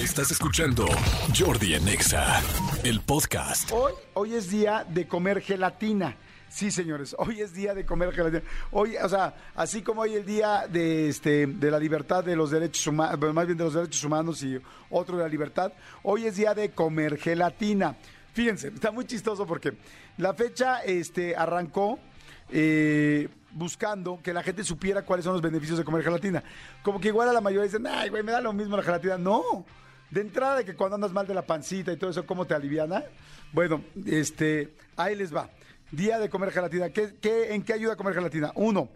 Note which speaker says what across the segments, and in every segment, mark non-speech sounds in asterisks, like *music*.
Speaker 1: Estás escuchando Jordi Anexa, el podcast.
Speaker 2: Hoy, hoy es día de comer gelatina. Sí, señores, hoy es día de comer gelatina. Hoy, o sea, así como hoy el día de este de la libertad de los derechos humanos, más bien de los derechos humanos y otro de la libertad, hoy es día de comer gelatina. Fíjense, está muy chistoso porque la fecha este arrancó eh, buscando que la gente supiera cuáles son los beneficios de comer gelatina. Como que igual a la mayoría dicen, ay, güey, me da lo mismo la gelatina. No, de entrada de que cuando andas mal de la pancita y todo eso, ¿cómo te aliviana? Bueno, este, ahí les va. Día de comer gelatina. ¿Qué, qué, en qué ayuda a comer gelatina? Uno,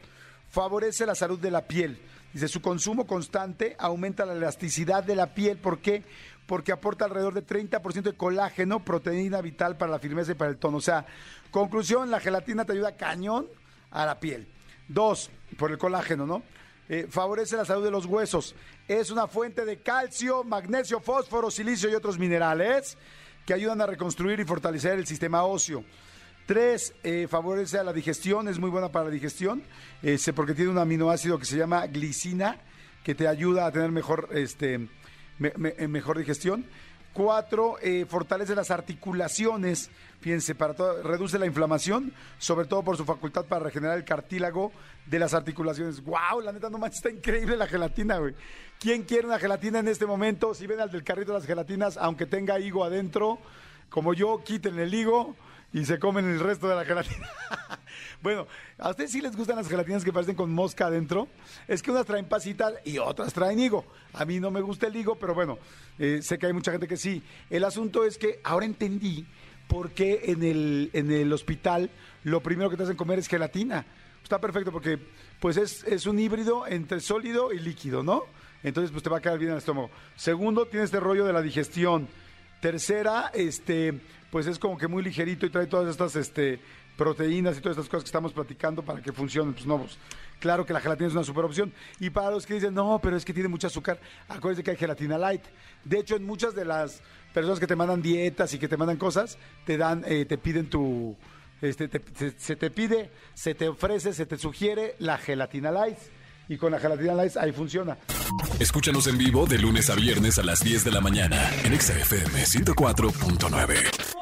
Speaker 2: favorece la salud de la piel. Dice, su consumo constante aumenta la elasticidad de la piel. ¿Por qué? Porque aporta alrededor de 30% de colágeno, proteína vital para la firmeza y para el tono. O sea, conclusión, la gelatina te ayuda cañón a la piel. Dos, por el colágeno, ¿no? Eh, favorece la salud de los huesos. Es una fuente de calcio, magnesio, fósforo, silicio y otros minerales que ayudan a reconstruir y fortalecer el sistema óseo. Tres, eh, favorece a la digestión, es muy buena para la digestión, este, porque tiene un aminoácido que se llama glicina, que te ayuda a tener mejor, este, eh, mejor digestión. Cuatro, eh, fortalece las articulaciones, fíjense, para todo, reduce la inflamación, sobre todo por su facultad para regenerar el cartílago de las articulaciones. ¡Wow! La neta, no manches, está increíble la gelatina, güey. ¿Quién quiere una gelatina en este momento? Si ven al del carrito las gelatinas, aunque tenga higo adentro, como yo, quiten el higo y se comen el resto de la gelatina. *laughs* bueno, ¿a ustedes sí les gustan las gelatinas que parecen con mosca adentro? Es que unas traen pasitas y otras traen higo. A mí no me gusta el higo, pero bueno, eh, sé que hay mucha gente que sí. El asunto es que ahora entendí por qué en el, en el hospital lo primero que te hacen comer es gelatina. Está perfecto porque pues es, es un híbrido entre sólido y líquido, ¿no? Entonces pues te va a quedar bien el estómago. Segundo, tiene este rollo de la digestión. Tercera, este, pues es como que muy ligerito y trae todas estas este, proteínas y todas estas cosas que estamos platicando para que funcionen. Pues no, pues, claro que la gelatina es una super opción. Y para los que dicen, no, pero es que tiene mucho azúcar, acuérdense que hay gelatina light. De hecho, en muchas de las personas que te mandan dietas y que te mandan cosas, te dan, eh, te piden tu, este, te- se, se te pide, se te ofrece, se te sugiere la gelatina light. Y con la gelatina light ahí funciona.
Speaker 1: Escúchanos en vivo de lunes a viernes a las 10 de la mañana en Exa FM 104.9.